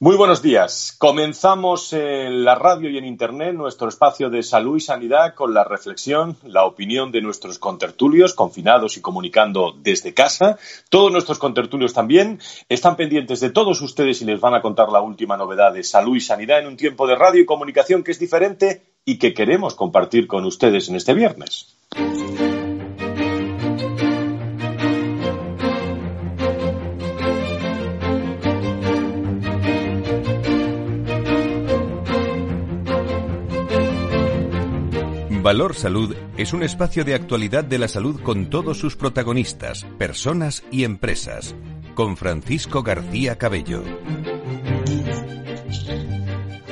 Muy buenos días. Comenzamos en la radio y en Internet nuestro espacio de salud y sanidad con la reflexión, la opinión de nuestros contertulios, confinados y comunicando desde casa. Todos nuestros contertulios también están pendientes de todos ustedes y les van a contar la última novedad de salud y sanidad en un tiempo de radio y comunicación que es diferente y que queremos compartir con ustedes en este viernes. Valor Salud es un espacio de actualidad de la salud con todos sus protagonistas, personas y empresas. Con Francisco García Cabello.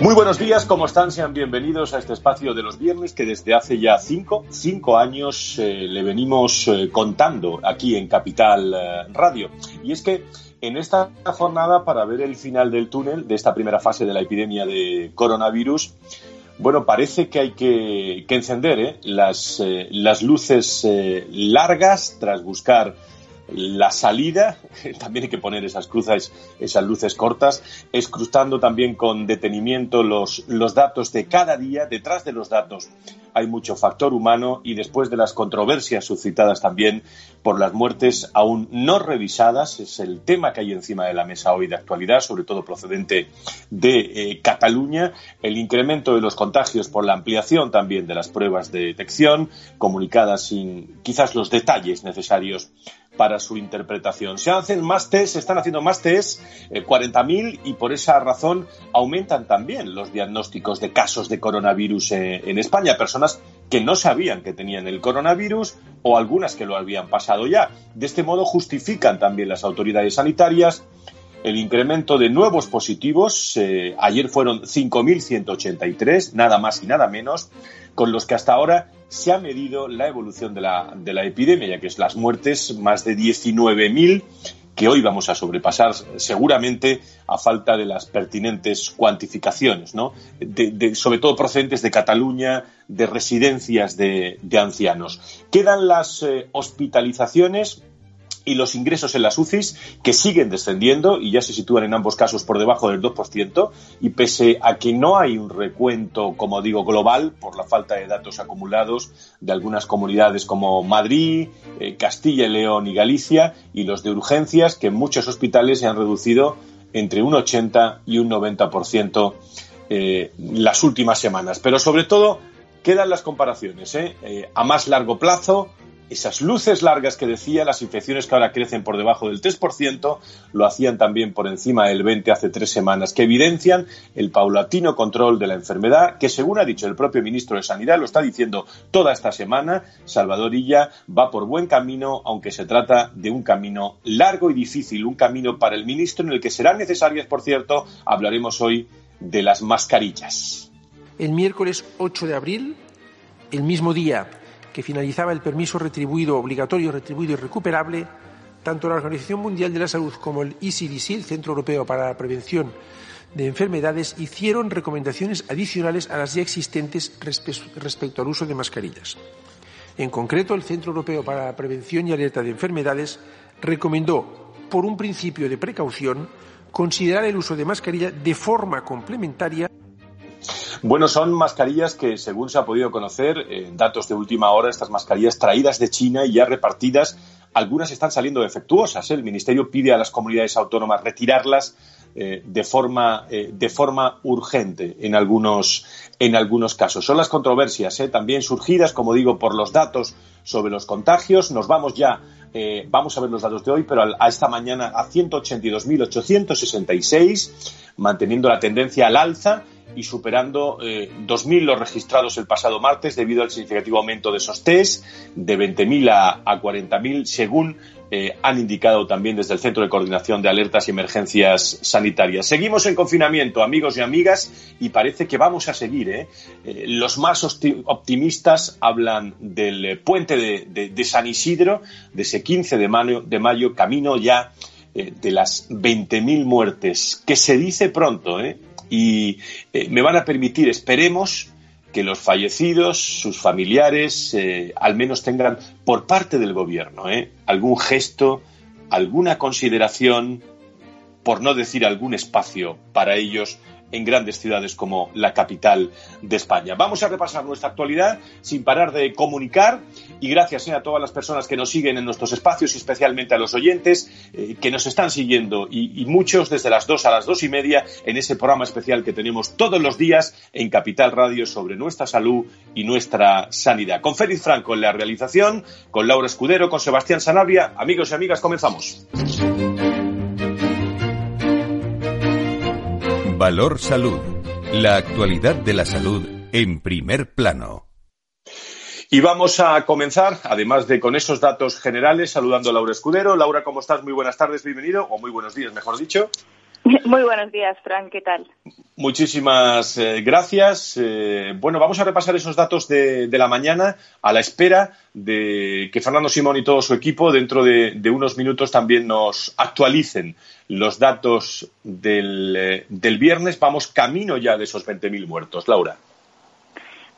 Muy buenos días, ¿cómo están? Sean bienvenidos a este espacio de los viernes que desde hace ya cinco, cinco años eh, le venimos eh, contando aquí en Capital eh, Radio. Y es que en esta jornada, para ver el final del túnel de esta primera fase de la epidemia de coronavirus, bueno, parece que hay que, encender ¿eh? las, eh, las, luces eh, largas tras buscar la salida, también hay que poner esas cruces, esas luces cortas, escrutando también con detenimiento los, los datos de cada día, detrás de los datos hay mucho factor humano y después de las controversias suscitadas también por las muertes aún no revisadas, es el tema que hay encima de la mesa hoy de actualidad, sobre todo procedente de eh, Cataluña, el incremento de los contagios por la ampliación también de las pruebas de detección, comunicadas sin quizás los detalles necesarios para su interpretación. Se hacen más test, se están haciendo más test, 40.000, eh, y por esa razón aumentan también los diagnósticos de casos de coronavirus eh, en España. Personas que no sabían que tenían el coronavirus o algunas que lo habían pasado ya. De este modo justifican también las autoridades sanitarias el incremento de nuevos positivos. Eh, ayer fueron 5.183, nada más y nada menos, con los que hasta ahora se ha medido la evolución de la, de la epidemia, ya que es las muertes, más de 19.000 que hoy vamos a sobrepasar seguramente a falta de las pertinentes cuantificaciones, ¿no? sobre todo procedentes de Cataluña, de residencias de, ancianos. Quedan las eh, hospitalizaciones y los ingresos en las UCIs que siguen descendiendo y ya se sitúan en ambos casos por debajo del 2% y pese a que no hay un recuento, como digo, global por la falta de datos acumulados de algunas comunidades como Madrid, eh, Castilla y León y Galicia y los de urgencias que en muchos hospitales se han reducido entre un 80 y un 90% eh, las últimas semanas. Pero sobre todo quedan las comparaciones ¿eh? eh a más largo plazo esas luces largas que decía, las infecciones que ahora crecen por debajo del 3%, lo hacían también por encima del 20 hace tres semanas, que evidencian el paulatino control de la enfermedad, que según ha dicho el propio ministro de Sanidad, lo está diciendo toda esta semana, Salvador Illa va por buen camino, aunque se trata de un camino largo y difícil, un camino para el ministro en el que serán necesarias, por cierto, hablaremos hoy de las mascarillas. El miércoles 8 de abril, el mismo día que finalizaba el permiso retribuido, obligatorio, retribuido y recuperable, tanto la Organización Mundial de la Salud como el ECDC, el Centro Europeo para la Prevención de Enfermedades, hicieron recomendaciones adicionales a las ya existentes respecto al uso de mascarillas. En concreto, el Centro Europeo para la Prevención y Alerta de Enfermedades recomendó, por un principio de precaución, considerar el uso de mascarilla de forma complementaria bueno, son mascarillas que, según se ha podido conocer, en datos de última hora, estas mascarillas traídas de China y ya repartidas, algunas están saliendo defectuosas. ¿eh? El Ministerio pide a las comunidades autónomas retirarlas eh, de, forma, eh, de forma urgente en algunos, en algunos casos. Son las controversias también surgidas, como digo, por los datos sobre los contagios. Nos vamos ya vamos a ver los datos de hoy, pero a, esta mañana a 182.866, manteniendo la tendencia al alza y superando eh, 2.000 los registrados el pasado martes debido al significativo aumento de esos test de 20.000 a, a 40.000 según eh, han indicado también desde el Centro de Coordinación de Alertas y Emergencias Sanitarias. Seguimos en confinamiento, amigos y amigas, y parece que vamos a seguir. ¿eh? Eh, los más optimistas hablan del puente de, San Isidro, de ese 15 de mayo, de mayo camino ya de las 20.000 muertes, que se dice pronto. Y eh, me van a permitir, esperemos, que los fallecidos, sus familiares, eh, al menos tengan por parte del gobierno ¿eh? algún gesto, alguna consideración por no decir algún espacio para ellos en grandes ciudades como la capital de España. Vamos a repasar nuestra actualidad sin parar de comunicar y gracias eh, a todas las personas que nos siguen en nuestros espacios y especialmente a los oyentes eh, que nos están siguiendo y, muchos desde las dos a las dos y media en ese programa especial que tenemos todos los días en Capital Radio sobre nuestra salud y nuestra sanidad. Con Félix Franco en la realización, con Laura Escudero, con Sebastián Sanabria. Amigos y amigas, comenzamos. Valor Salud. La actualidad de la salud en primer plano. Y vamos a comenzar, además de con esos datos generales, saludando a Laura Escudero. Laura, ¿cómo estás? Muy buenas tardes, bienvenido, o muy buenos días, mejor dicho. Muy buenos días, Fran, ¿qué tal? Muchísimas eh, gracias. Eh, bueno, vamos a repasar esos datos de, la mañana a la espera de que Fernando Simón y todo su equipo dentro de, unos minutos también nos actualicen los datos del, eh, del viernes. Vamos camino ya de esos 20.000 muertos. Laura.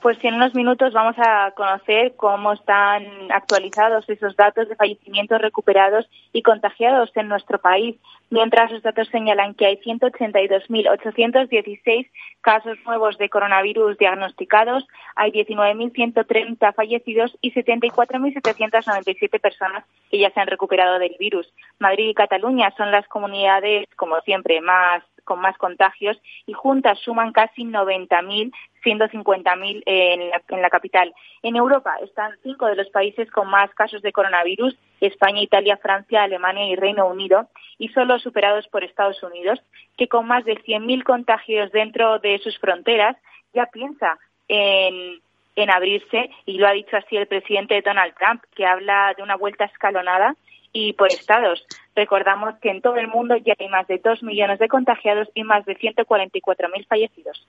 Pues en unos minutos vamos a conocer cómo están actualizados esos datos de fallecimientos recuperados y contagiados en nuestro país, mientras los datos señalan que hay 182.816 casos nuevos de coronavirus diagnosticados, hay 19.130 fallecidos y 74.797 personas que ya se han recuperado del virus. Madrid y Cataluña son las comunidades, como siempre, más con más contagios y juntas suman casi 90.000, siendo 50.000 en en la capital. En Europa están cinco de los países con más casos de coronavirus, España, Italia, Francia, Alemania y Reino Unido, y solo superados por Estados Unidos, que con más de 100.000 contagios dentro de sus fronteras ya piensa en, en abrirse, y lo ha dicho así el presidente Donald Trump, que habla de una vuelta escalonada y por estados. Recordamos que en todo el mundo ya hay más de dos millones de contagiados y más de 144.000 fallecidos.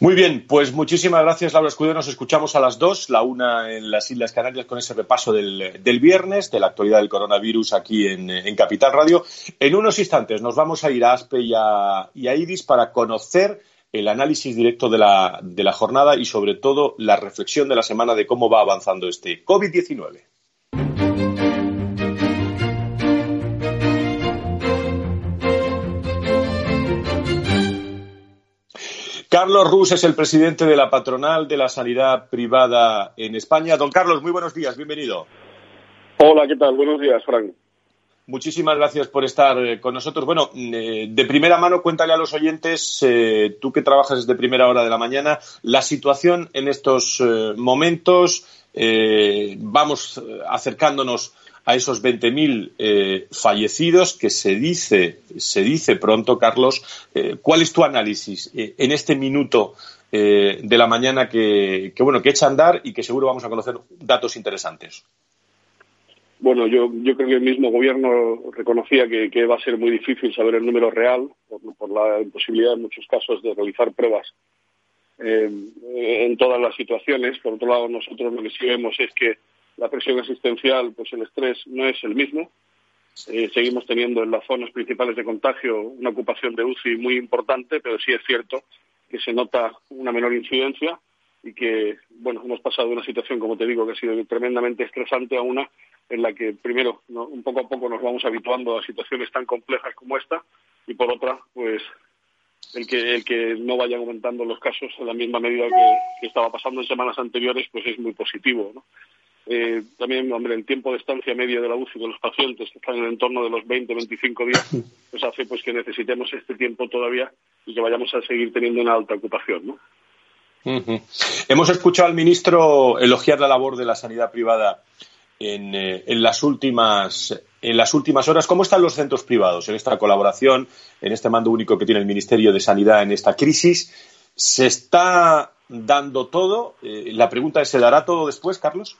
Muy bien, pues muchísimas gracias, Laura Escudero. Nos escuchamos a las dos, la una en las Islas Canarias con ese repaso del, viernes, de la actualidad del coronavirus aquí en, Capital Radio. En unos instantes nos vamos a ir a ASPE y a, y a IRIS para conocer el análisis directo de la, de la jornada y, sobre todo, la reflexión de la semana de cómo va avanzando este COVID-19. Carlos Rus es el presidente de la patronal de la sanidad privada en España. Don Carlos, muy buenos días, bienvenido. Hola, ¿qué tal? Buenos días, Frank. Muchísimas gracias por estar eh, con nosotros. Bueno, eh, de primera mano, cuéntale a los oyentes, eh, tú que trabajas desde primera hora de la mañana, la situación en estos momentos. vamos acercándonos a esos 20.000 eh, fallecidos que se dice, se dice pronto, Carlos. Eh, ¿Cuál es tu análisis eh, en este minuto de la mañana que, bueno, que echa a andar y que seguro vamos a conocer datos interesantes? Bueno, yo, yo creo que el mismo gobierno reconocía que, va a ser muy difícil saber el número real por, la imposibilidad en muchos casos de realizar pruebas en todas las situaciones. Por otro lado, nosotros lo que sí vemos es que la presión asistencial, pues el estrés no es el mismo. Eh, seguimos teniendo en las zonas principales de contagio una ocupación de UCI muy importante, pero sí es cierto que se nota una menor incidencia y que, bueno, hemos pasado de una situación, como te digo, que ha sido tremendamente estresante a una en la que, primero, un poco a poco nos vamos habituando a situaciones tan complejas como esta y, por otra, pues el que, el que no vayan aumentando los casos en la misma medida que, estaba pasando en semanas anteriores, pues es muy positivo, ¿no? Eh, también, hombre, el tiempo de estancia media de la UCI de los pacientes, que están en el entorno de los 20, 25 días, pues hace pues que necesitemos este tiempo todavía y que vayamos a seguir teniendo una alta ocupación, ¿no? Hemos escuchado al ministro elogiar la labor de la sanidad privada en, eh, en, las últimas en las últimas horas. ¿Cómo están los centros privados en esta colaboración, en este mando único que tiene el Ministerio de Sanidad en esta crisis? ¿Se está dando todo? Eh, la pregunta es, ¿se dará todo después, Carlos?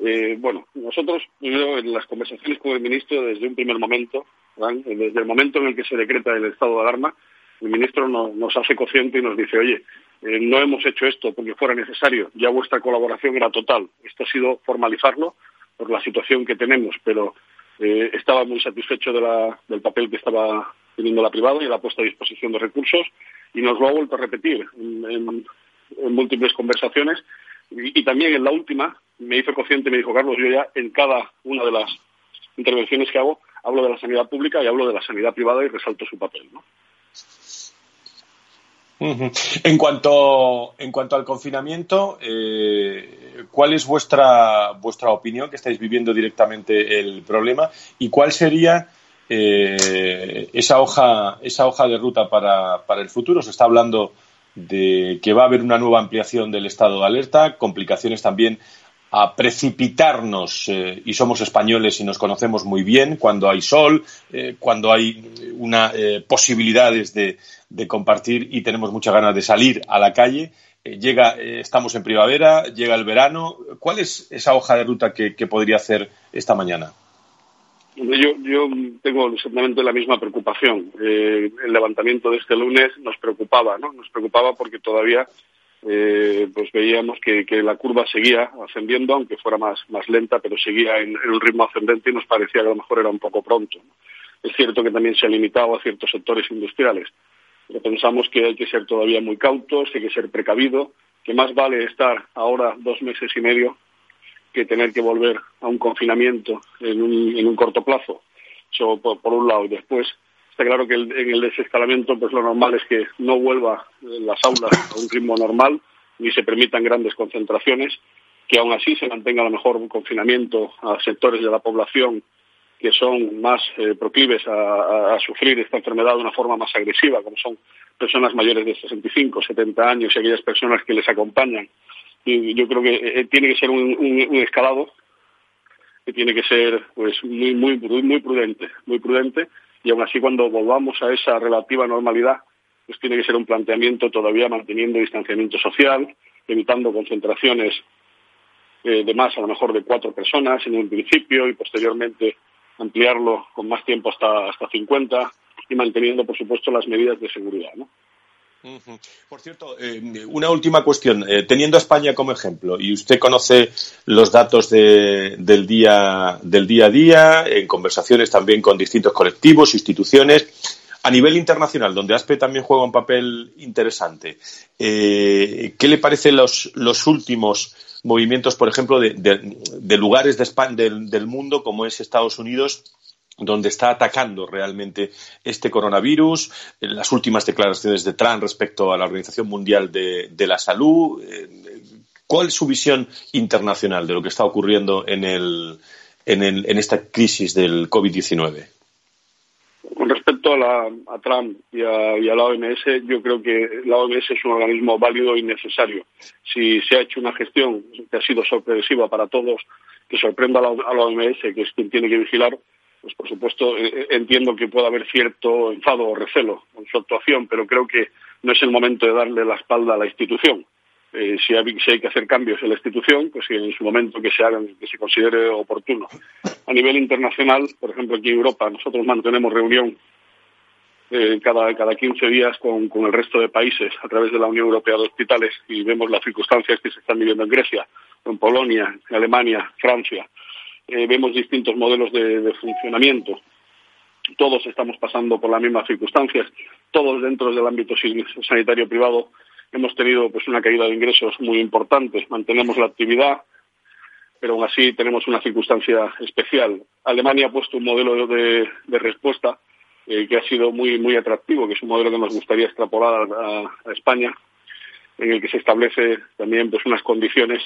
Eh, bueno, nosotros, en las conversaciones con el ministro, desde un primer momento, desde el momento en el que se decreta el estado de alarma, el ministro nos hace consciente y nos dice, oye, eh, no hemos hecho esto porque fuera necesario, ya vuestra colaboración era total. Esto ha sido formalizarlo por la situación que tenemos, pero eh, estaba muy satisfecho del papel que estaba teniendo la privada y la puesta a disposición de recursos y nos lo ha vuelto a repetir en múltiples conversaciones y, también en la última me hizo consciente, me dijo Carlos, yo ya en cada una de las intervenciones que hago hablo de la sanidad pública y hablo de la sanidad privada y resalto su papel. ¿no? En cuanto, en cuanto al confinamiento, eh, ¿cuál es vuestra, vuestra opinión que estáis viviendo directamente el problema. Y cuál sería eh, esa, hoja, esa hoja de ruta para, para el futuro? Se está hablando de que va a haber una nueva ampliación del estado de alerta, complicaciones también a precipitarnos, eh, y somos españoles y nos conocemos muy bien, cuando hay sol, eh, cuando hay una eh, posibilidades de, compartir y tenemos muchas ganas de salir a la calle. llega, estamos en primavera, llega el verano. ¿Cuál es esa hoja de ruta que, podría hacer esta mañana? Yo, yo tengo exactamente la misma preocupación. el levantamiento de este lunes nos preocupaba, ¿no? Nos preocupaba porque todavía eh, pues veíamos que, la curva seguía ascendiendo, aunque fuera más, más lenta, pero seguía en, un ritmo ascendente y nos parecía que a lo mejor era un poco pronto. Es cierto que también se ha limitado a ciertos sectores industriales, pero pensamos que hay que ser todavía muy cautos, hay que ser precavido, que más vale estar ahora dos meses y medio que tener que volver a un confinamiento en un, en un corto plazo. Eso por un lado. Y después, Está claro que en el desescalamiento pues lo normal es que no vuelva las aulas a un ritmo normal ni se permitan grandes concentraciones, que aún así se mantenga a lo mejor un confinamiento a sectores de la población que son más eh, proclives a, sufrir esta enfermedad de una forma más agresiva, como son personas mayores de 65, 70 años y aquellas personas que les acompañan. Y yo creo que eh, tiene que ser un, escalado que tiene que ser pues muy muy muy prudente, muy prudente y aún así cuando volvamos a esa relativa normalidad, pues tiene que ser un planteamiento todavía manteniendo distanciamiento social, evitando concentraciones eh, de más, a lo mejor de cuatro personas en un principio y posteriormente ampliarlo con más tiempo hasta, hasta 50 y manteniendo, por supuesto, las medidas de seguridad. Por cierto, eh, una última cuestión. Eh, teniendo a España como ejemplo, y usted conoce los datos del, día, del día a día, en conversaciones también con distintos colectivos, instituciones, a nivel internacional, donde ASPE también juega un papel interesante, eh, ¿qué le parecen los, los últimos movimientos, por ejemplo, de, lugares de España, del mundo como es Estados Unidos? Donde está atacando realmente este coronavirus, las últimas declaraciones de Trump respecto a la Organización Mundial de, la Salud. Eh, ¿Cuál es su visión internacional de lo que está ocurriendo en, el, en, esta crisis del COVID-19? Con respecto a, Trump y a, la OMS, yo creo que la OMS es un organismo válido y necesario. Si se ha hecho una gestión que ha sido sorpresiva para todos, que sorprenda a la, a la OMS, que es quien tiene que vigilar, pues por supuesto eh, eh, entiendo que pueda haber cierto enfado o recelo con su actuación, pero creo que no es el momento de darle la espalda a la institución. Eh, si, hay, que hacer cambios en la institución, pues en su momento que se hagan, que se considere oportuno. A nivel internacional, por ejemplo, aquí en Europa, nosotros mantenemos reunión cada, cada 15 días con, con el resto de países a través de la Unión Europea de Hospitales y vemos las circunstancias que se están viviendo en Grecia, en Polonia, en Alemania, Francia eh, vemos distintos modelos de, funcionamiento. Todos estamos pasando por las mismas circunstancias, todos dentro del ámbito sanitario privado hemos tenido pues una caída de ingresos muy importante. Mantenemos la actividad, pero aún así tenemos una circunstancia especial. Alemania ha puesto un modelo de, respuesta eh, que ha sido muy muy atractivo, que es un modelo que nos gustaría extrapolar a, España, en el que se establece también pues unas condiciones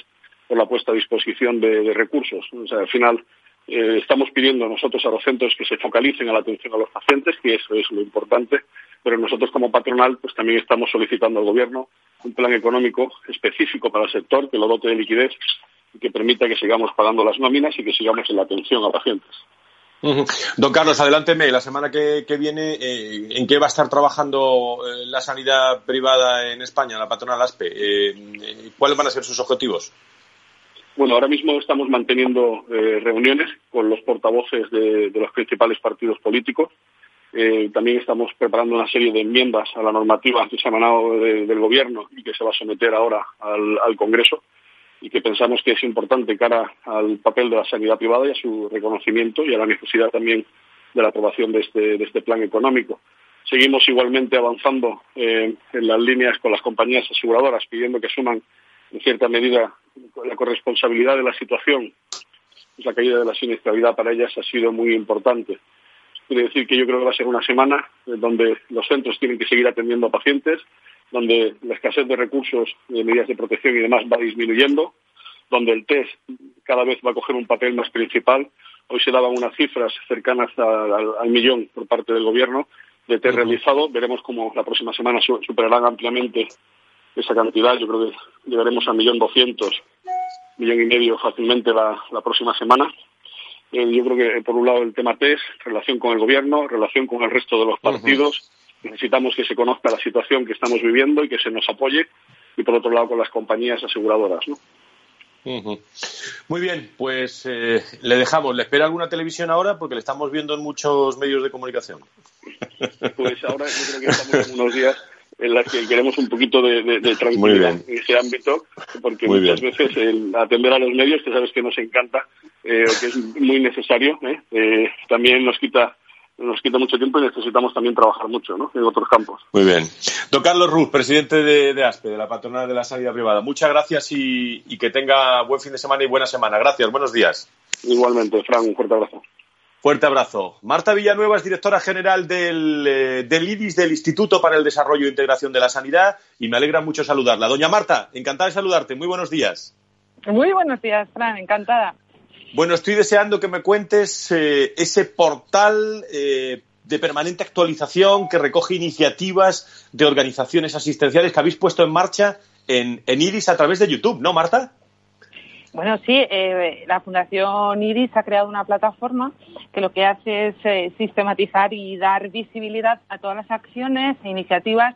por la puesta a disposición de, recursos. O sea, al final eh, estamos pidiendo nosotros a los centros que se focalicen a la atención a los pacientes, que eso es lo importante, pero nosotros como patronal pues también estamos solicitando al Gobierno un plan económico específico para el sector que lo dote de liquidez y que permita que sigamos pagando las nóminas y que sigamos en la atención a pacientes. Don Carlos, adelánteme. La semana que, viene, eh, ¿en qué va a estar trabajando eh, la sanidad privada en España, la patronal ASPE? ¿Cuáles van a ser sus objetivos? Bueno, ahora mismo estamos manteniendo eh, reuniones con los portavoces de, los principales partidos políticos. Eh, también estamos preparando una serie de enmiendas a la normativa que se ha emanado del Gobierno y que se va a someter ahora al, Congreso y que pensamos que es importante cara al papel de la sanidad privada y a su reconocimiento y a la necesidad también de la aprobación de este, este plan económico. Seguimos igualmente avanzando eh, en las líneas con las compañías aseguradoras, pidiendo que suman en cierta medida la corresponsabilidad de la situación, la caída de la siniestralidad para ellas ha sido muy importante. Quiere decir que yo creo que va a ser una semana donde los centros tienen que seguir atendiendo a pacientes, donde la escasez de recursos, de medidas de protección y demás va disminuyendo, donde el test cada vez va a coger un papel más principal. Hoy se daban unas cifras cercanas al, millón por parte del Gobierno de test realizado. Veremos cómo la próxima semana superarán ampliamente esa cantidad. Yo creo que llegaremos a millón doscientos, millón y medio fácilmente la, próxima semana. Eh, yo creo que, por un lado, el tema test, relación con el Gobierno, relación con el resto de los partidos. Necesitamos que se conozca la situación que estamos viviendo y que se nos apoye. Y, por otro lado, con las compañías aseguradoras. ¿no? Muy bien, pues eh, le dejamos. ¿Le espera alguna televisión ahora? Porque le estamos viendo en muchos medios de comunicación. Pues ahora yo creo que estamos en unos días en los que queremos un poquito de, tranquilidad en ese ámbito, porque muchas veces el atender a los medios, que sabes que nos encanta, eh, que es muy necesario, ¿eh? eh también nos quita nos quita mucho tiempo y necesitamos también trabajar mucho ¿no? en otros campos. Muy bien. Don Carlos Ruz, presidente de, ASPE, de la Patronal de la Sanidad Privada. Muchas gracias y, que tenga buen fin de semana y buena semana. Gracias, buenos días. Igualmente, Fran, un fuerte abrazo. Fuerte abrazo. Marta Villanueva es directora general del, eh, del IDIS, del Instituto para el Desarrollo e Integración de la Sanidad, y me alegra mucho saludarla. Doña Marta, encantada de saludarte. Muy buenos días. Muy buenos días, Fran, encantada. Bueno, estoy deseando que me cuentes eh, ese portal eh, de permanente actualización que recoge iniciativas de organizaciones asistenciales que habéis puesto en marcha en, IRIS a través de YouTube, ¿no, Marta? Bueno, sí, eh, la Fundación IRIS ha creado una plataforma que lo que hace es sistematizar y dar visibilidad a todas las acciones e iniciativas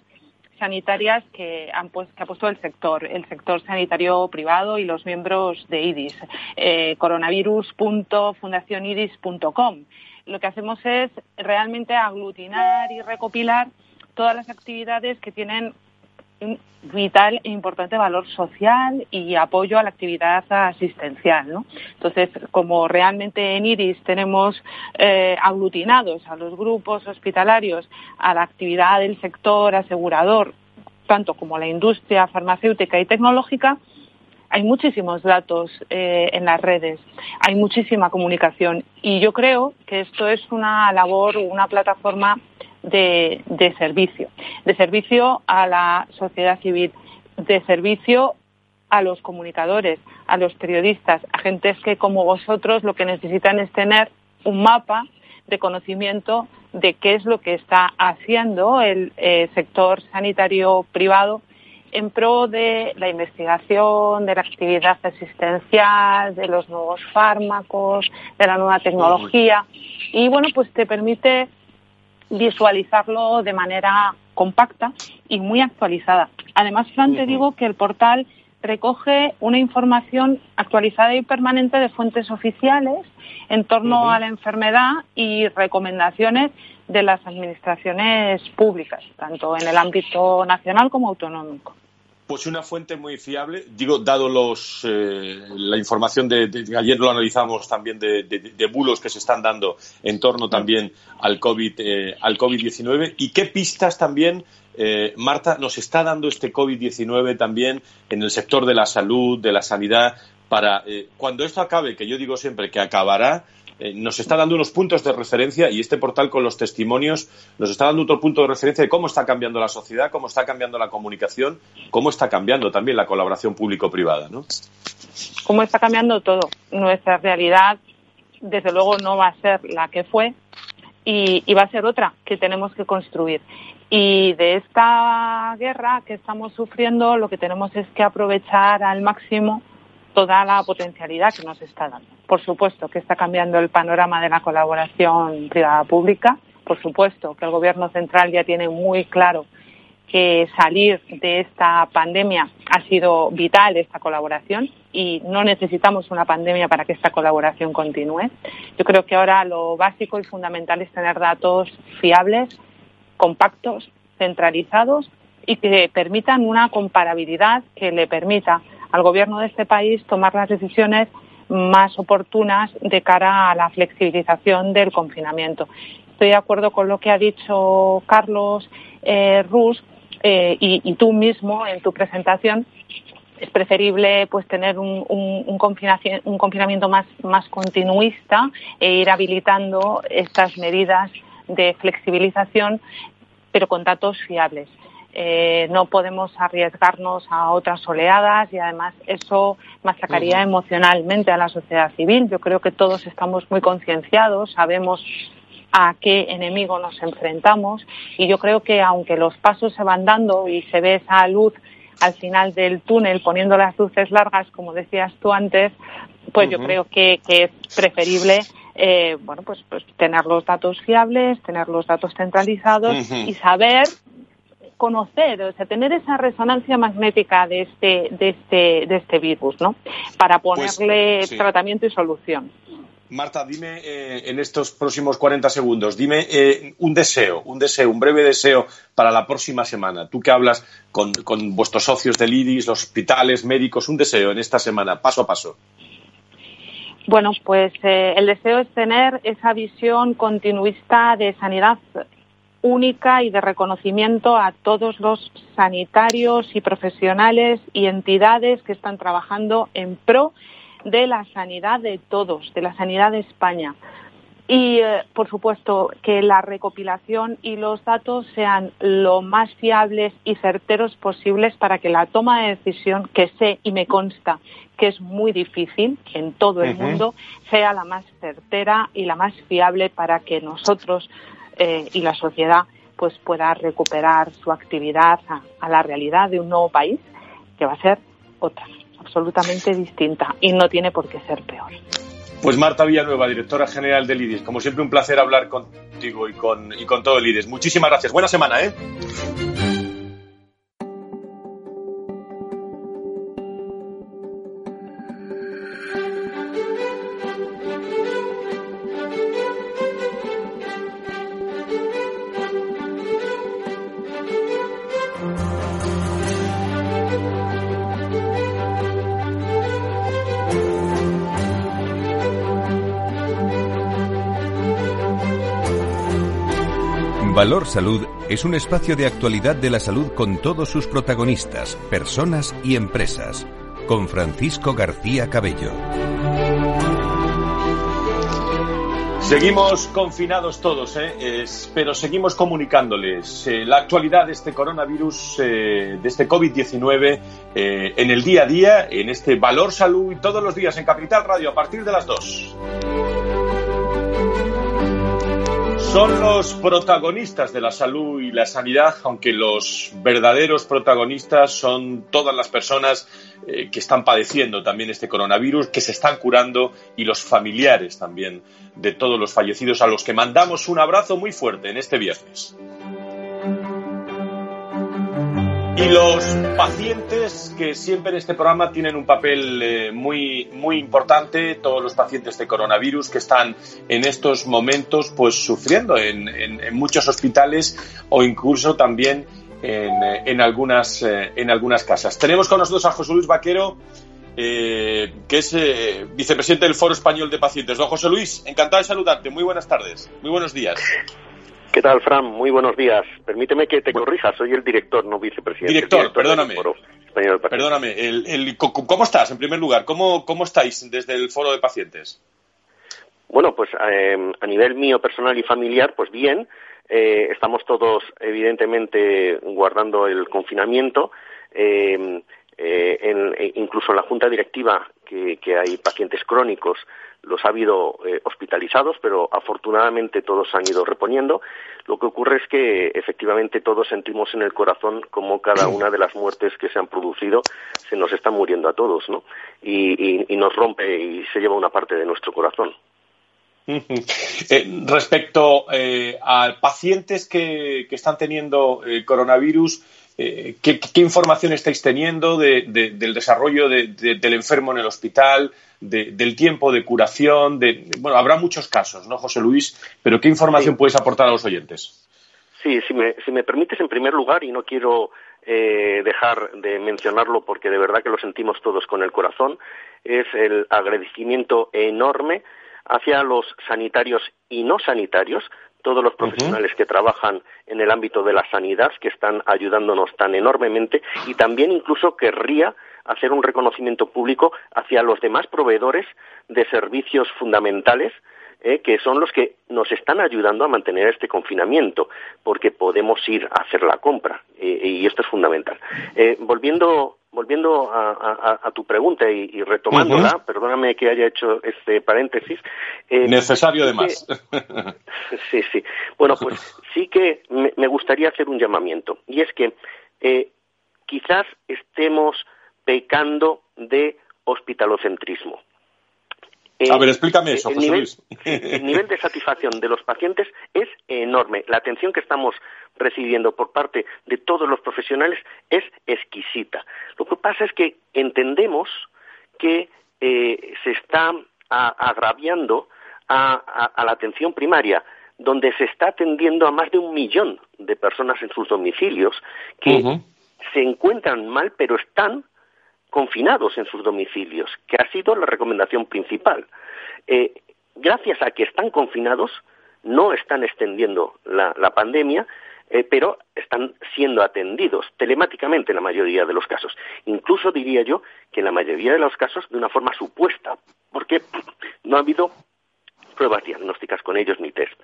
sanitarias que, han pues, que ha puesto el sector, el sector sanitario privado y los miembros de IDIS. Eh, coronavirus.fundacioniris.com. Lo que hacemos es realmente aglutinar y recopilar todas las actividades que tienen un vital e importante valor social y apoyo a la actividad asistencial. ¿no? Entonces, como realmente en IRIS tenemos eh, aglutinados a los grupos hospitalarios, a la actividad del sector asegurador, tanto como la industria farmacéutica y tecnológica, hay muchísimos datos eh, en las redes, hay muchísima comunicación y yo creo que esto es una labor, una plataforma de, servicio, de servicio a la sociedad civil, de servicio a los comunicadores, a los periodistas, a gentes que como vosotros lo que necesitan es tener un mapa de conocimiento de qué es lo que está haciendo el eh, sector sanitario privado en pro de la investigación, de la actividad asistencial, de los nuevos fármacos, de la nueva tecnología. Y bueno, pues te permite visualizarlo de manera compacta y muy actualizada. Además, Fran, te digo que el portal recoge una información actualizada y permanente de fuentes oficiales en torno a la enfermedad y recomendaciones de las administraciones públicas, tanto en el ámbito nacional como autonómico. Pues una fuente muy fiable, digo, dado los, eh, la información de, ayer lo analizamos también de, bulos que se están dando en torno también al COVID, eh, al COVID-19 y qué pistas también, eh, Marta, nos está dando este COVID-19 también en el sector de la salud, de la sanidad, para cuando esto acabe, que yo digo siempre que acabará, eh, nos está dando unos puntos de referencia y este portal con los testimonios nos está dando otro punto de referencia de cómo está cambiando la sociedad, cómo está cambiando la comunicación, cómo está cambiando también la colaboración público-privada, ¿no? Cómo está cambiando todo. Nuestra realidad, desde luego, no va a ser la que fue y, y va a ser otra que tenemos que construir. Y de esta guerra que estamos sufriendo, lo que tenemos es que aprovechar al máximo toda la potencialidad que nos está dando. Por supuesto que está cambiando el panorama de la colaboración privada-pública. Por supuesto que el Gobierno central ya tiene muy claro que salir de esta pandemia ha sido vital esta colaboración y no necesitamos una pandemia para que esta colaboración continúe. Yo creo que ahora lo básico y fundamental es tener datos fiables, compactos, centralizados y que permitan una comparabilidad que le permita al gobierno de este país tomar las decisiones más oportunas de cara a la flexibilización del confinamiento. Estoy de acuerdo con lo que ha dicho Carlos eh, Rus eh, y, tú mismo en tu presentación es preferible pues tener un, confinamiento más continuista e ir habilitando estas medidas de flexibilización, pero con datos fiables. Eh, no podemos arriesgarnos a otras oleadas y además eso machacaría emocionalmente a la sociedad civil. Yo creo que todos estamos muy concienciados, sabemos a qué enemigo nos enfrentamos y yo creo que aunque los pasos se van dando y se ve esa luz al final del túnel poniendo las luces largas, como decías tú antes, pues yo creo que, es preferible eh, bueno, pues, pues, tener los datos fiables, tener los datos centralizados y saber conocer, o sea, tener esa resonancia magnética de este, de este, de este virus, ¿no? Para pues, ponerle tratamiento y solución. Marta, dime eh, en estos próximos 40 segundos, dime eh, un deseo, un deseo, un breve deseo para la próxima semana. Tú que hablas con, vuestros socios del IDIS, los hospitales, médicos, un deseo en esta semana, paso a paso. Bueno, pues eh, el deseo es tener esa visión continuista de sanidad única y de reconocimiento a todos los sanitarios y profesionales y entidades que están trabajando en pro de la sanidad de todos, de la sanidad de España. Y, eh, por supuesto, que la recopilación y los datos sean lo más fiables y certeros posibles para que la toma de decisión, que sé y me consta que es muy difícil en todo el mundo, sea la más certera y la más fiable para que nosotros eh, y la sociedad pues pueda recuperar su actividad a la realidad de un nuevo país que va a ser otra absolutamente distinta y no tiene por qué ser peor. Pues Marta Villanueva, directora general del IDIS, como siempre un placer hablar contigo y con, y con todo el IDIS. Muchísimas gracias. Buena semana, ¿eh? Valor Salud es un espacio de actualidad de la salud con todos sus protagonistas, personas y empresas. Con Francisco García Cabello. Seguimos confinados todos, ¿eh? pero seguimos comunicándoles eh, la actualidad de este coronavirus, eh, de este COVID-19, en el día a día, en este Valor Salud, todos los días en Capital Radio a partir de las 2. Son los protagonistas de la salud y la sanidad, aunque los verdaderos protagonistas son todas las personas eh, que están padeciendo también este coronavirus, que se están curando y los familiares también de todos los fallecidos a los que mandamos un abrazo muy fuerte en este viernes. Y los pacientes que siempre en este programa tienen un papel eh, muy, muy importante, todos los pacientes de coronavirus que están en estos momentos pues sufriendo en, en, muchos hospitales o incluso también en, en algunas, eh, en algunas casas. Tenemos con nosotros a José Luis Vaquero, eh, que es vicepresidente del Foro Español de Pacientes. Don José Luis, encantado de saludarte. Muy buenas tardes. Muy buenos días. ¿Qué tal, Fran? Muy buenos días. Permíteme que te corrija, soy el director, no vicepresidente. Director, perdóname. Perdóname. El, ¿Cómo estás, en primer lugar? ¿Cómo, ¿Cómo estáis desde el foro de pacientes? Bueno, pues em, a nivel mío personal y familiar, pues bien. Eh, estamos todos, evidentemente, guardando el confinamiento. Em, eh, en, e incluso en la junta directiva que, hay pacientes crónicos los ha habido eh, hospitalizados, pero afortunadamente todos han ido reponiendo. Lo que ocurre es que efectivamente todos sentimos en el corazón como cada una de las muertes que se han producido se nos está muriendo a todos, ¿no? Y, nos rompe y se lleva una parte de nuestro corazón. Eh, respecto a pacientes que, que están teniendo coronavirus, eh, ¿qué, información estáis teniendo del desarrollo del enfermo en el hospital, del tiempo de curación? bueno, habrá muchos casos, ¿no, José Luis? Pero ¿qué información puedes aportar a los oyentes? Sí, si me, si me permites, en primer lugar, y no quiero eh, dejar de mencionarlo porque de verdad que lo sentimos todos con el corazón, es el agradecimiento enorme hacia los sanitarios y no sanitarios todos los profesionales que trabajan en el ámbito de la sanidad, que están ayudándonos tan enormemente, y también incluso querría hacer un reconocimiento público hacia los demás proveedores de servicios fundamentales eh, que son los que nos están ayudando a mantener este confinamiento, porque podemos ir a hacer la compra, y esto es fundamental. Eh, volviendo volviendo a, tu pregunta y, retomándola, perdóname que haya hecho este paréntesis. Eh, Necesario además. sí, sí. Bueno, pues sí que me, gustaría hacer un llamamiento, y es que quizás estemos pecando de hospitalocentrismo a ver, explícame eso, José Luis. El nivel de satisfacción de los pacientes es enorme. La atención que estamos recibiendo por parte de todos los profesionales es exquisita. Lo que pasa es que entendemos que eh, se está agraviando a, la atención primaria, donde se está atendiendo a más de un millón de personas en sus domicilios que se encuentran mal, pero están confinados en sus domicilios, que ha sido la recomendación principal. Eh, gracias a que están confinados, no están extendiendo la, pandemia, eh, pero están siendo atendidos telemáticamente en la mayoría de los casos. Incluso diría yo que en la mayoría de los casos de una forma supuesta, porque no ha habido pruebas diagnósticas con ellos ni test.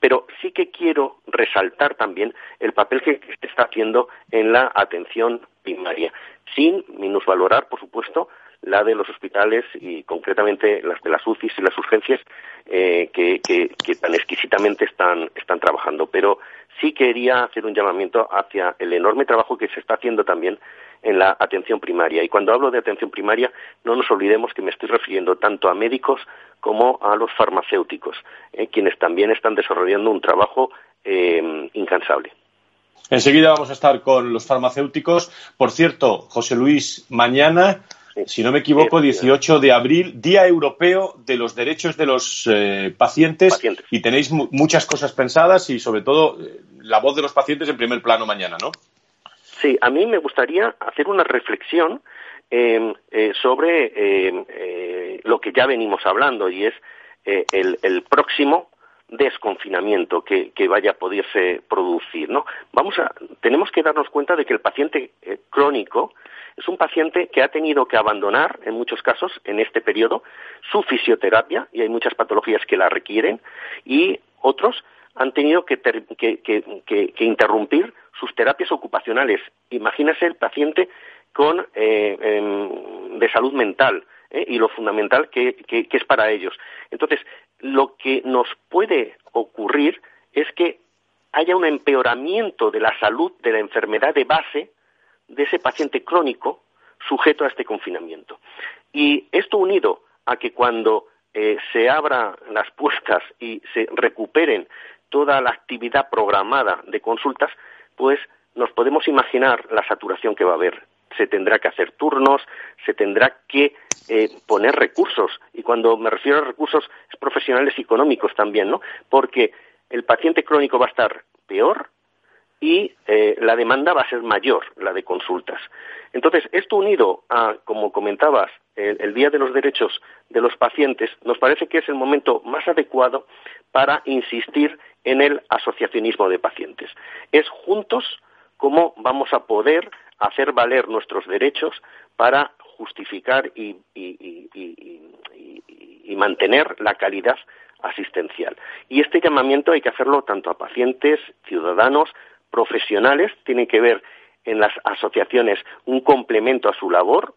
Pero sí que quiero resaltar también el papel que se está haciendo en la atención primaria, sin minusvalorar, por supuesto, la de los hospitales y concretamente las de las UCIs y las urgencias eh, que, tan exquisitamente están, trabajando. Pero sí quería hacer un llamamiento hacia el enorme trabajo que se está haciendo también en la atención primaria. Y cuando hablo de atención primaria, no nos olvidemos que me estoy refiriendo tanto a médicos como a los farmacéuticos, eh, quienes también están desarrollando un trabajo eh, incansable. Enseguida vamos a estar con los farmacéuticos. Por cierto, José Luis, mañana, si no me equivoco, 18 de abril, Día Europeo de los Derechos de los eh, pacientes, y tenéis muchas cosas pensadas y sobre todo la voz de los pacientes en primer plano mañana, ¿no? Sí, a mí me gustaría hacer una reflexión eh, sobre eh, lo que ya venimos hablando y es eh, el, próximo desconfinamiento que, vaya a poderse producir, ¿no? Vamos a, tenemos que darnos cuenta de que el paciente crónico es un paciente que ha tenido que abandonar, en muchos casos, en este periodo, su fisioterapia, y hay muchas patologías que la requieren, y otros han tenido que, interrumpir sus terapias ocupacionales. Imagínese el paciente con, eh, em, de salud mental eh, y lo fundamental que, es para ellos. Entonces, lo que nos puede ocurrir es que haya un empeoramiento de la salud, de la enfermedad de base de ese paciente crónico sujeto a este confinamiento. Y esto unido a que cuando eh, se abran las puertas y se recuperen toda la actividad programada de consultas, pues nos podemos imaginar la saturación que va a haber. Se tendrá que hacer turnos, se tendrá que eh, poner recursos, y cuando me refiero a recursos es profesionales y económicos también, ¿no? Porque el paciente crónico va a estar peor y eh, la demanda va a ser mayor, la de consultas. Entonces, esto unido a, como comentabas, el, Día de los Derechos de los Pacientes, nos parece que es el momento más adecuado para insistir en el asociacionismo de pacientes. Es juntos cómo vamos a poder hacer valer nuestros derechos para justificar y, mantener la calidad asistencial. Y este llamamiento hay que hacerlo tanto a pacientes, ciudadanos, profesionales, tiene que ver en las asociaciones un complemento a su labor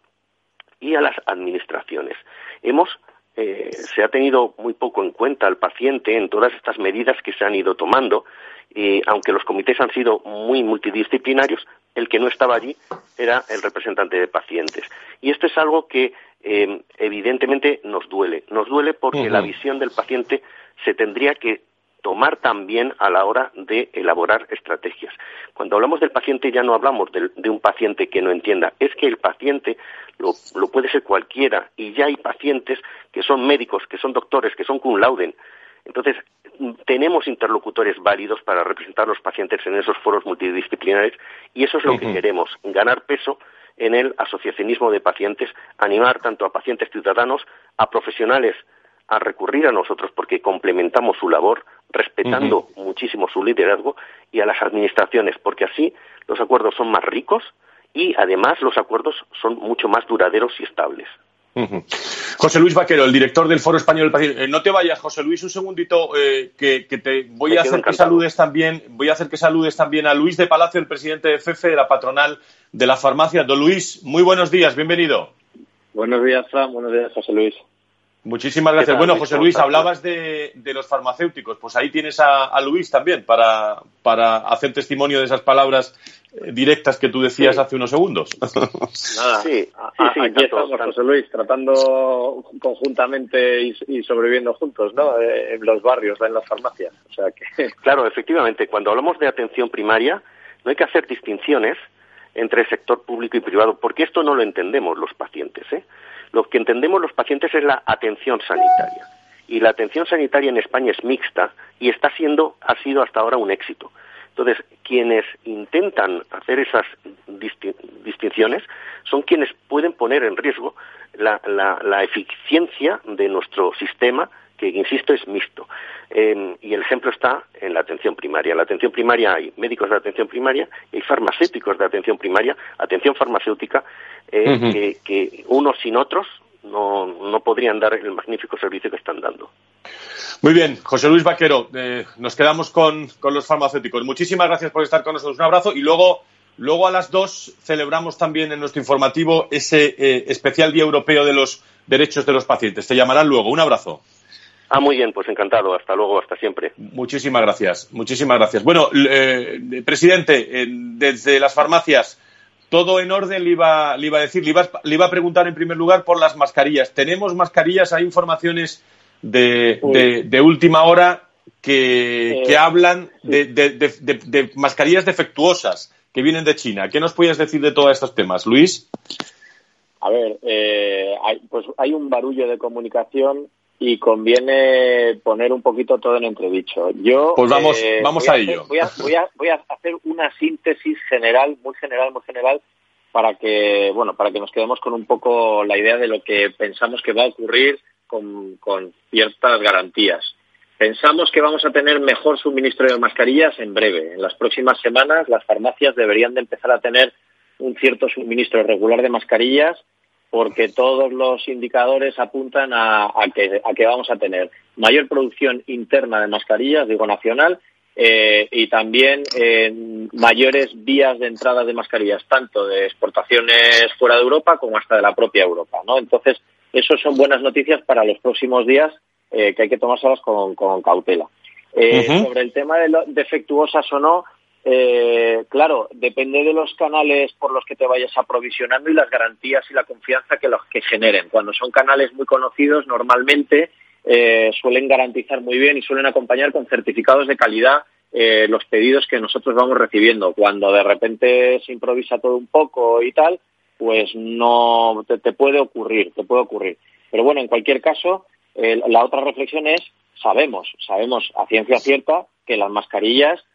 y a las administraciones. Hemos eh, se ha tenido muy poco en cuenta al paciente en todas estas medidas que se han ido tomando y aunque los comités han sido muy multidisciplinarios, el que no estaba allí era el representante de pacientes. Y esto es algo que eh, evidentemente nos duele. Nos duele porque la visión del paciente se tendría que tomar también a la hora de elaborar estrategias. Cuando hablamos del paciente ya no hablamos de, un paciente que no entienda, es que el paciente lo, puede ser cualquiera y ya hay pacientes que son médicos, que son doctores, que son cum laude. Entonces, tenemos interlocutores válidos para representar a los pacientes en esos foros multidisciplinares y eso es lo que queremos, ganar peso en el asociacionismo de pacientes, animar tanto a pacientes ciudadanos, a profesionales a recurrir a nosotros porque complementamos su labor, respetando muchísimo su liderazgo, y a las administraciones, porque así los acuerdos son más ricos y además los acuerdos son mucho más duraderos y estables. José Luis Vaquero, el director del Foro Español del Paciente. Eh, no te vayas, José Luis, un segundito, eh, que, te voy a hacer que saludes también, voy a hacer que saludes también a Luis de Palacio, el presidente de FEFE, de la patronal de la farmacia. Don Luis, muy buenos días, bienvenido. Buenos días, Fran, buenos días, José Luis. Muchísimas gracias. Bueno, José Luis, hablabas de, los farmacéuticos. Pues ahí tienes a, Luis también para, hacer testimonio de esas palabras eh, directas que tú decías hace unos segundos. Nada, sí, aquí estamos, José Luis, tratando conjuntamente y, sobreviviendo juntos, ¿no? Eh, en los barrios, en las farmacias. O sea que... Claro, efectivamente, cuando hablamos de atención primaria, no hay que hacer distinciones entre el sector público y privado, porque esto no lo entendemos los pacientes. ¿eh? Lo que entendemos los pacientes es la atención sanitaria. Y la atención sanitaria en España es mixta y está siendo, ha sido hasta ahora un éxito. Entonces, quienes intentan hacer esas distinciones son quienes pueden poner en riesgo la, la eficiencia de nuestro sistema que insisto es mixto. y el ejemplo está en la atención primaria. En la atención primaria hay médicos de atención primaria y hay farmacéuticos de atención primaria, atención farmacéutica, eh, que, unos sin otros no, no podrían dar el magnífico servicio que están dando. Muy bien, José Luis Vaquero, eh, nos quedamos con, los farmacéuticos. Muchísimas gracias por estar con nosotros. Un abrazo y luego, luego a las dos celebramos también en nuestro informativo ese eh, especial Día Europeo de los Derechos de los Pacientes. Te llamarán luego. Un abrazo. Ah, muy bien, pues encantado. Hasta luego, hasta siempre. Muchísimas gracias, muchísimas gracias. Bueno, eh, presidente, desde las farmacias, todo en orden le iba, le iba a decir, le iba, a preguntar en primer lugar por las mascarillas. ¿Tenemos mascarillas? ¿Hay informaciones de, última hora que, eh, hablan de, mascarillas defectuosas que vienen de China? ¿Qué nos puedes decir de todos estos temas, Luis? A ver, eh, pues hay un barullo de comunicación y conviene poner un poquito todo en entredicho. Yo pues vamos, eh, vamos a, ello. Voy a, voy, a, voy a, hacer una síntesis general, muy general, muy general, para que bueno, para que nos quedemos con un poco la idea de lo que pensamos que va a ocurrir con, con ciertas garantías. Pensamos que vamos a tener mejor suministro de mascarillas en breve. En las próximas semanas las farmacias deberían de empezar a tener un cierto suministro regular de mascarillas porque todos los indicadores apuntan a, que, vamos a tener mayor producción interna de mascarillas, digo nacional, eh, y también eh, mayores vías de entrada de mascarillas, tanto de exportaciones fuera de Europa como hasta de la propia Europa. ¿no? Entonces, eso son buenas noticias para los próximos días eh, que hay que tomárselas con, con cautela. Sobre el tema de defectuosas o no, eh, claro, depende de los canales por los que te vayas aprovisionando y las garantías y la confianza que los que generen. Cuando son canales muy conocidos, normalmente eh, suelen garantizar muy bien y suelen acompañar con certificados de calidad eh, los pedidos que nosotros vamos recibiendo. Cuando de repente se improvisa todo un poco y tal, pues no te, puede ocurrir, te puede ocurrir. Pero bueno, en cualquier caso, la otra reflexión es sabemos, sabemos a ciencia cierta que las mascarillas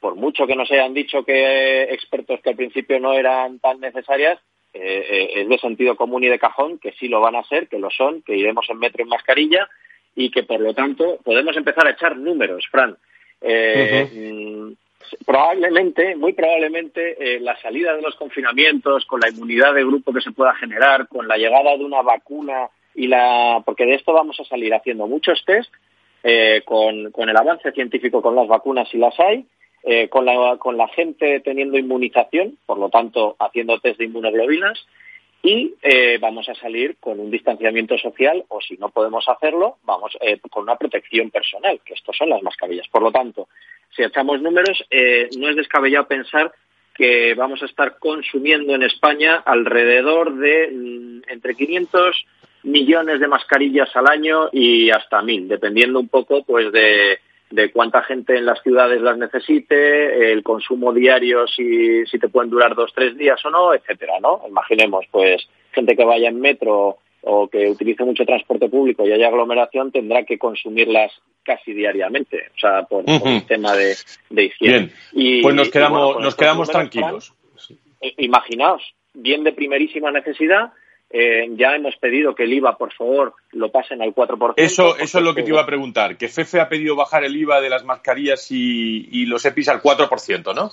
por mucho que nos hayan dicho que expertos que al principio no eran tan necesarias, eh, eh, es de sentido común y de cajón que sí lo van a ser, que lo son, que iremos en metro en mascarilla y que por lo tanto podemos empezar a echar números, Fran. Eh, mm, probablemente, muy probablemente, la salida de los confinamientos, con la inmunidad de grupo que se pueda generar, con la llegada de una vacuna y la, porque de esto vamos a salir haciendo muchos test, con, con el avance científico con las vacunas si las hay, eh, con, la, con la gente teniendo inmunización, por lo tanto haciendo test de inmunoglobinas, y eh, vamos a salir con un distanciamiento social o si no podemos hacerlo, vamos eh, con una protección personal, que estos son las mascarillas. Por lo tanto, si echamos números, no es descabellado pensar que vamos a estar consumiendo en España alrededor de mm, entre 500 millones de mascarillas al año y hasta mil, dependiendo un poco pues de de cuánta gente en las ciudades las necesite, el consumo diario, si, si te pueden durar dos, tres días o no, etcétera, ¿no? Imaginemos, pues, gente que vaya en metro o que utilice mucho transporte público y haya aglomeración tendrá que consumirlas casi diariamente, o sea, por, el tema de, de higiene. Bien, pues nos quedamos, nos quedamos tranquilos. Eh, imaginaos, bien de primerísima necesidad, eh, ya hemos pedido que el IVA, por favor, lo pasen al 4%. Eso, eso es lo que te iba a preguntar, que FEFE ha pedido bajar el IVA de las mascarillas y, los EPIs al 4%, ¿no?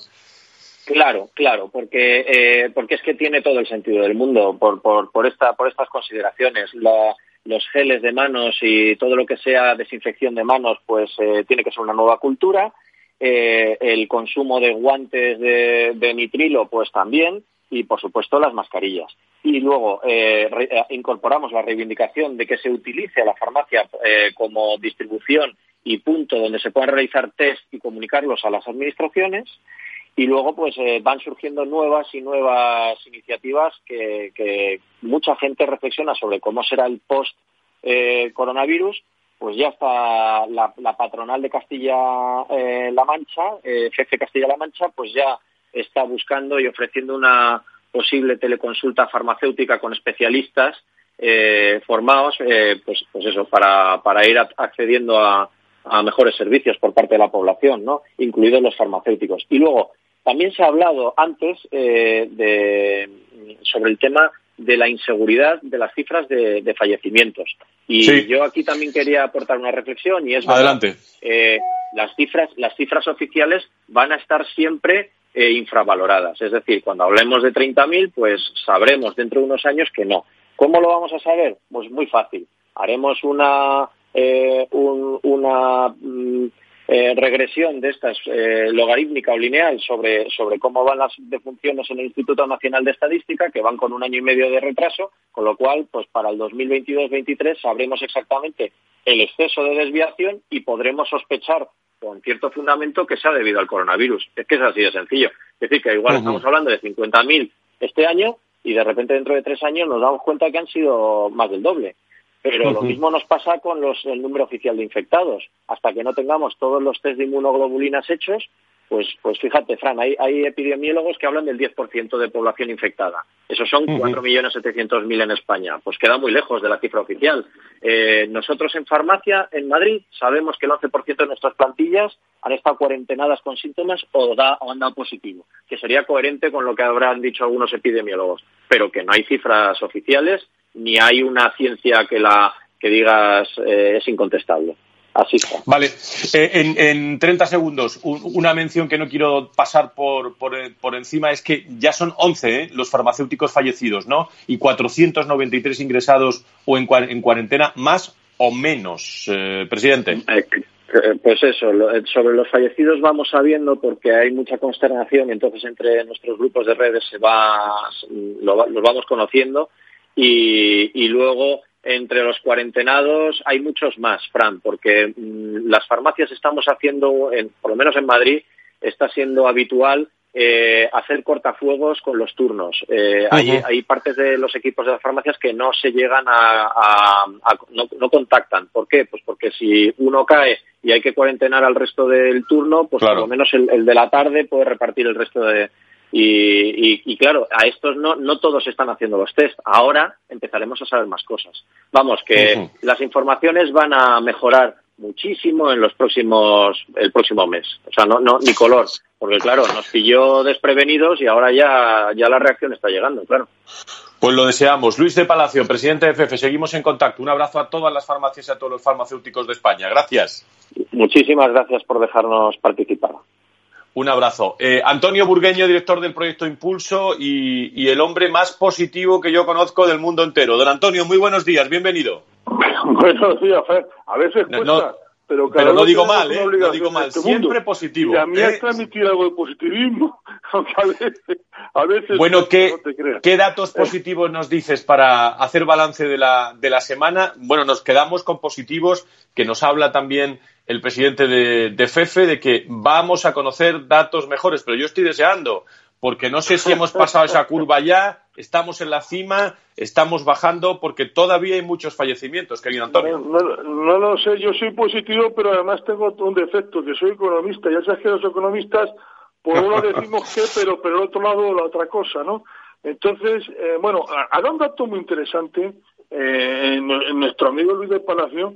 Claro, claro, porque eh, porque es que tiene todo el sentido del mundo por por por esta por estas consideraciones. los geles de manos y todo lo que sea desinfección de manos, pues eh, tiene que ser una nueva cultura. Eh, el consumo de guantes de, de, nitrilo, pues también, y por supuesto las mascarillas. Y luego incorporamos la reivindicación de que se utilice a la farmacia como distribución y punto donde se puedan realizar test y comunicarlos a las administraciones y luego pues eh, van surgiendo nuevas y nuevas iniciativas que, mucha gente reflexiona sobre cómo será el post eh, coronavirus pues ya está la, patronal de Castilla eh, La Mancha jefe Castilla La Mancha pues ya está buscando y ofreciendo una posible teleconsulta farmacéutica con especialistas formados pues pues eso para para ir sobre a, a mejores servicios por parte de la población, ¿no? incluidos los farmacéuticos. Y luego, también se ha hablado antes eh, sobre el tema de la inseguridad de las cifras de, fallecimientos. Y yo aquí también quería aportar una reflexión y es Adelante. Eh, las cifras las cifras oficiales van a estar siempre eh, infravaloradas. Es decir, cuando hablemos de 30.000, pues sabremos dentro de unos años que no. ¿Cómo lo vamos a saber? Pues muy fácil. Haremos una una mm, eh, regresión de estas eh, logarítmica o lineal sobre, sobre cómo van las defunciones en el Instituto Nacional de Estadística, que van con un año y medio de retraso, con lo cual, pues para el 2022-23 sabremos exactamente el exceso de desviación y podremos sospechar con cierto fundamento que sea debido al coronavirus. Es que es así de sencillo. Es decir, que igual estamos hablando de 50.000 este año y de repente dentro de tres años nos damos cuenta que han sido más del doble. Pero lo mismo nos pasa con los, el número oficial de infectados. Hasta que no tengamos todos los test de inmunoglobulinas hechos, pues, pues fíjate, Fran, hay, hay epidemiólogos que hablan del 10% de población infectada. Esos son 4.700.000 en España. Pues queda muy lejos de la cifra oficial. Eh, nosotros en farmacia, en Madrid, sabemos que el 11% de nuestras plantillas han estado cuarentenadas con síntomas o, da, o han dado positivo, que sería coherente con lo que habrán dicho algunos epidemiólogos, pero que no hay cifras oficiales ni hay una ciencia que la que digas eh, es incontestable. Así está. Vale, eh, en, en, 30 segundos, una mención que no quiero pasar por, por, por encima es que ya son 11 eh, los farmacéuticos fallecidos, ¿no? Y 493 ingresados o en, en cuarentena, más o menos, presidente. Pues eso, sobre los fallecidos vamos sabiendo porque hay mucha consternación y entonces entre nuestros grupos de redes se va, lo, los vamos conociendo y, luego entre los cuarentenados hay muchos más, Fran, porque mm, las farmacias estamos haciendo, por lo menos en Madrid, está siendo habitual eh, hacer cortafuegos con los turnos. Eh, hay, partes de los equipos de las farmacias que no se llegan a, no, contactan. ¿Por qué? Pues porque si uno cae y hay que cuarentenar al resto del turno, pues por lo menos el, de la tarde puede repartir el resto de, y, claro, a estos no, no todos están haciendo los test. Ahora empezaremos a saber más cosas. Vamos, que las informaciones van a mejorar muchísimo en los próximos, el próximo mes. O sea, no, no, ni color. Porque claro, nos pilló desprevenidos y ahora ya, ya la reacción está llegando, claro. Pues lo deseamos. Luis de Palacio, presidente de FF, seguimos en contacto. Un abrazo a todas las farmacias y a todos los farmacéuticos de España. Gracias. Muchísimas gracias por dejarnos participar. Un abrazo. Eh, Antonio Burgueño, director del proyecto Impulso y, el hombre más positivo que yo conozco del mundo entero. Don Antonio, muy buenos días, bienvenido. buenos días, Fer. A veces cuesta, pero, pero no digo mal, ¿eh? No digo mal, este siempre positivo. Y a mí ¿eh? es transmitir algo de positivismo, aunque a veces, a veces bueno, ¿qué, ¿qué datos positivos nos dices para hacer balance de la, de la semana? Bueno, nos quedamos con positivos que nos habla también el presidente de, FEFE de que vamos a conocer datos mejores, pero yo estoy deseando, porque no sé si hemos pasado esa curva ya, estamos en la cima, estamos bajando, porque todavía hay muchos fallecimientos, querido Antonio. No, no, lo sé, yo soy positivo, pero además tengo un defecto, que soy economista. Ya sabes que los economistas, por uno decimos que, pero por el otro lado la otra cosa, ¿no? Entonces, eh, bueno, hará un dato muy interesante eh, en, nuestro amigo Luis de Palacio,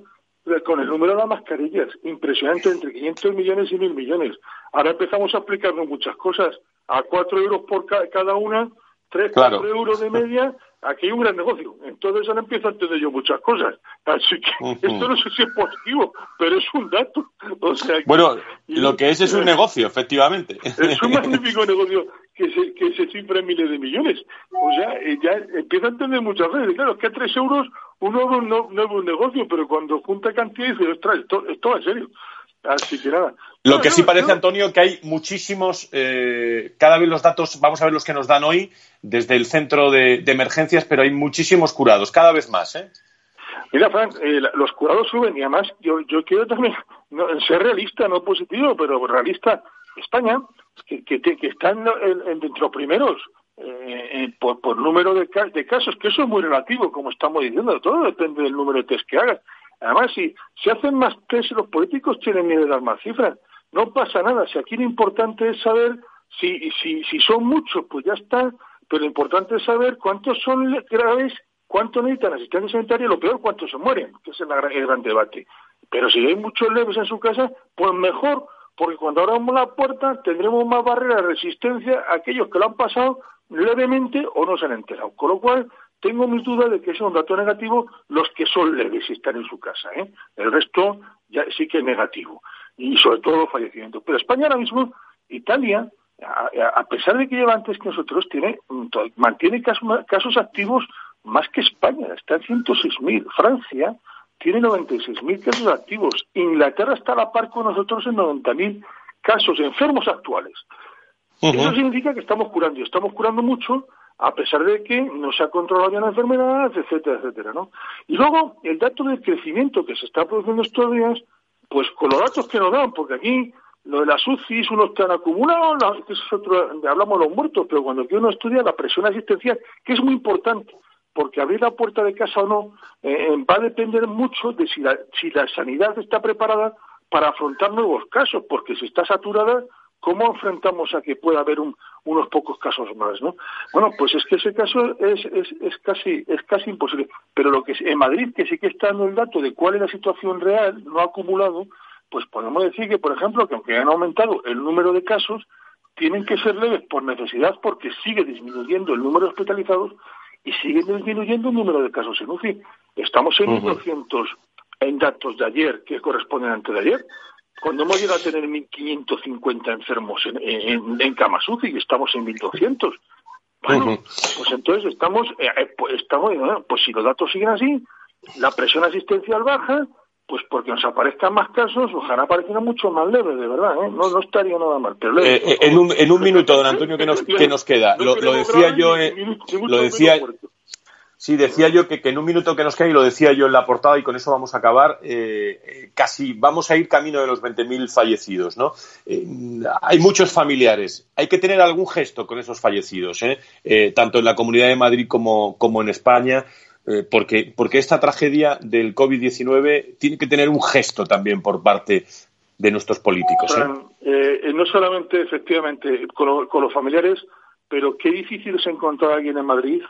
con el número de las mascarillas, impresionante, entre 500 millones y 1.000 millones. Ahora empezamos a explicarnos muchas cosas. A 4 euros por cada una, 3, 4 euros de media, aquí hay un gran negocio. Entonces ahora empiezo a entender yo muchas cosas. Así que esto no sé si es positivo, pero es un dato. O sea, bueno, lo que es es un negocio, efectivamente. Es un magnífico negocio que se, que se cifra en miles de millones. O sea, eh, ya empiezo a entender muchas veces. Claro, que a tres euros un nuevo, no, nuevo un negocio, pero cuando junta cantidad dice, ostras, esto, esto va en serio. Así que nada. Lo que sí parece, Antonio, que hay muchísimos, eh, cada vez los datos, vamos a ver los que nos dan hoy desde el centro de, emergencias, pero hay muchísimos curados, cada vez más. ¿eh? Mira, Frank, eh, los curados suben y además yo, yo quiero también ser realista, no positivo, pero realista. España, que, que, que está en, entre los primeros eh, por, por, número de, de, casos, que eso es muy relativo, como estamos diciendo, todo depende del número de test que hagas. Además, si se hacen más test, los políticos tienen miedo de dar más cifras. No pasa nada. Si aquí lo importante es saber si, si, si son muchos, pues ya está. Pero lo importante es saber cuántos son graves, cuántos necesitan asistencia sanitaria y lo peor, cuántos se mueren, que es el gran, el gran debate. Pero si hay muchos leves en su casa, pues mejor, porque cuando abramos la puerta tendremos más barrera de resistencia a aquellos que lo han pasado levemente o no se han enterado. Con lo cual, tengo mis dudas de que sea un dato negativo los que son leves y están en su casa. ¿eh? El resto ya sí que es negativo. Y sobre todo los fallecimientos. Pero España ahora mismo, Italia, a, pesar de que lleva antes que nosotros, tiene, mantiene casos, activos más que España. Está en 106.000. Francia tiene 96.000 casos activos. Inglaterra está a la par con nosotros en 90.000 casos enfermos actuales. Eso significa que estamos curando, y estamos curando mucho, a pesar de que no se ha controlado ya la enfermedad, etcétera, etcétera, ¿no? Y luego, el dato del crecimiento que se está produciendo estos días, pues con los datos que nos dan, porque aquí lo de las UCIs, unos están acumulados, hablamos de los muertos, pero cuando uno estudia la presión asistencial, que es muy importante, porque abrir la puerta de casa o no eh, va a depender mucho de si la, si la sanidad está preparada para afrontar nuevos casos, porque si está saturada, ¿Cómo enfrentamos a que pueda haber unos pocos casos más, no? Bueno, pues es que ese caso es, es, casi es casi imposible. Pero lo que en Madrid, que sí que está dando el dato de cuál es la situación real, no acumulado, pues podemos decir que, por ejemplo, que aunque han aumentado el número de casos, tienen que ser leves por necesidad porque sigue disminuyendo el número de hospitalizados y sigue disminuyendo el número de casos en UCI. Estamos en uh en datos de ayer que corresponden antes de ayer cuando hemos llegado a tener 1.550 enfermos en, en, en camas UCI y estamos en 1.200. Bueno, pues entonces estamos, eh, eh, pues, estamos, pues si los datos siguen así, la presión asistencial baja, pues porque nos aparezcan más casos, ojalá aparezcan mucho más leves, de verdad, ¿eh? no, no estaría nada mal. Pero eh, en, un, en un minuto, don Antonio, que nos, que nos queda. Lo, lo decía yo, lo decía, Sí, decía yo que, en un minuto que nos queda, y lo decía yo en la portada, y con eso vamos a acabar, eh, eh, casi vamos a ir camino de los 20.000 fallecidos, ¿no? Eh, hay muchos familiares. Hay que tener algún gesto con esos fallecidos, tanto en la Comunidad de Madrid como, como en España, porque, porque esta tragedia del COVID-19 tiene que tener un gesto también por parte de nuestros políticos. no solamente, efectivamente, con, con los familiares, pero qué difícil es encontrar a alguien en Madrid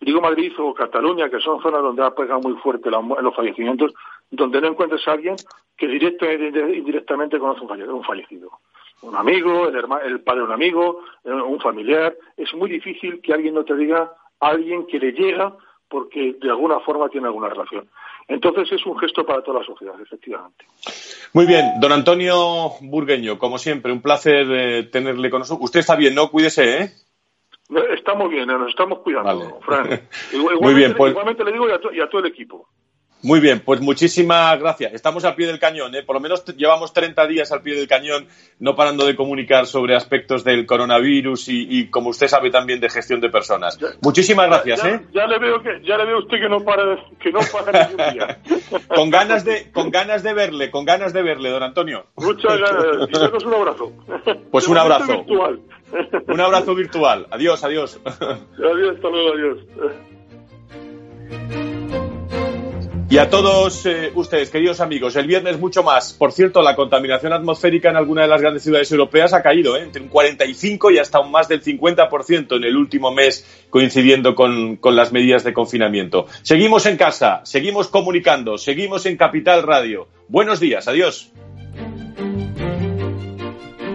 digo Madrid o Cataluña, que son zonas donde ha pegado muy fuerte los fallecimientos, donde no encuentres a alguien que directamente e indirectamente conoce un fallecido. Un amigo, el, hermano, el padre de un amigo, eh, un familiar. Es muy difícil que alguien no te diga a alguien que le llega porque de alguna forma tiene alguna relación. Entonces es un gesto para toda la sociedad, efectivamente. Muy bien, don Antonio Burgueño, como siempre, un placer eh, tenerle con nosotros. Usted está bien, ¿no? Cuídese, ¿eh? Estamos bien, nos estamos cuidando, Fran. Igualmente, Muy bien, pues... igualmente le digo y a, todo el equipo. Muy bien, pues muchísimas gracias. Estamos al pie del cañón, ¿eh? por lo menos llevamos 30 días al pie del cañón, no parando de comunicar sobre aspectos del coronavirus y, como usted sabe, también de gestión de personas. muchísimas gracias. Ya, ¿eh? ya, le veo que ya le veo a usted que no para, que no para ningún día. con ganas de, con ganas de verle, con ganas de verle, don Antonio. Muchas gracias. Y un abrazo. Pues un abrazo. Un abrazo virtual. Adiós, adiós. Adiós, hasta luego, adiós. Y a todos eh, ustedes, queridos amigos, el viernes mucho más. Por cierto, la contaminación atmosférica en alguna de las grandes ciudades europeas ha caído, ¿eh? entre un 45 y hasta un más del 50% en el último mes, coincidiendo con, con las medidas de confinamiento. Seguimos en casa, seguimos comunicando, seguimos en Capital Radio. Buenos días, adiós.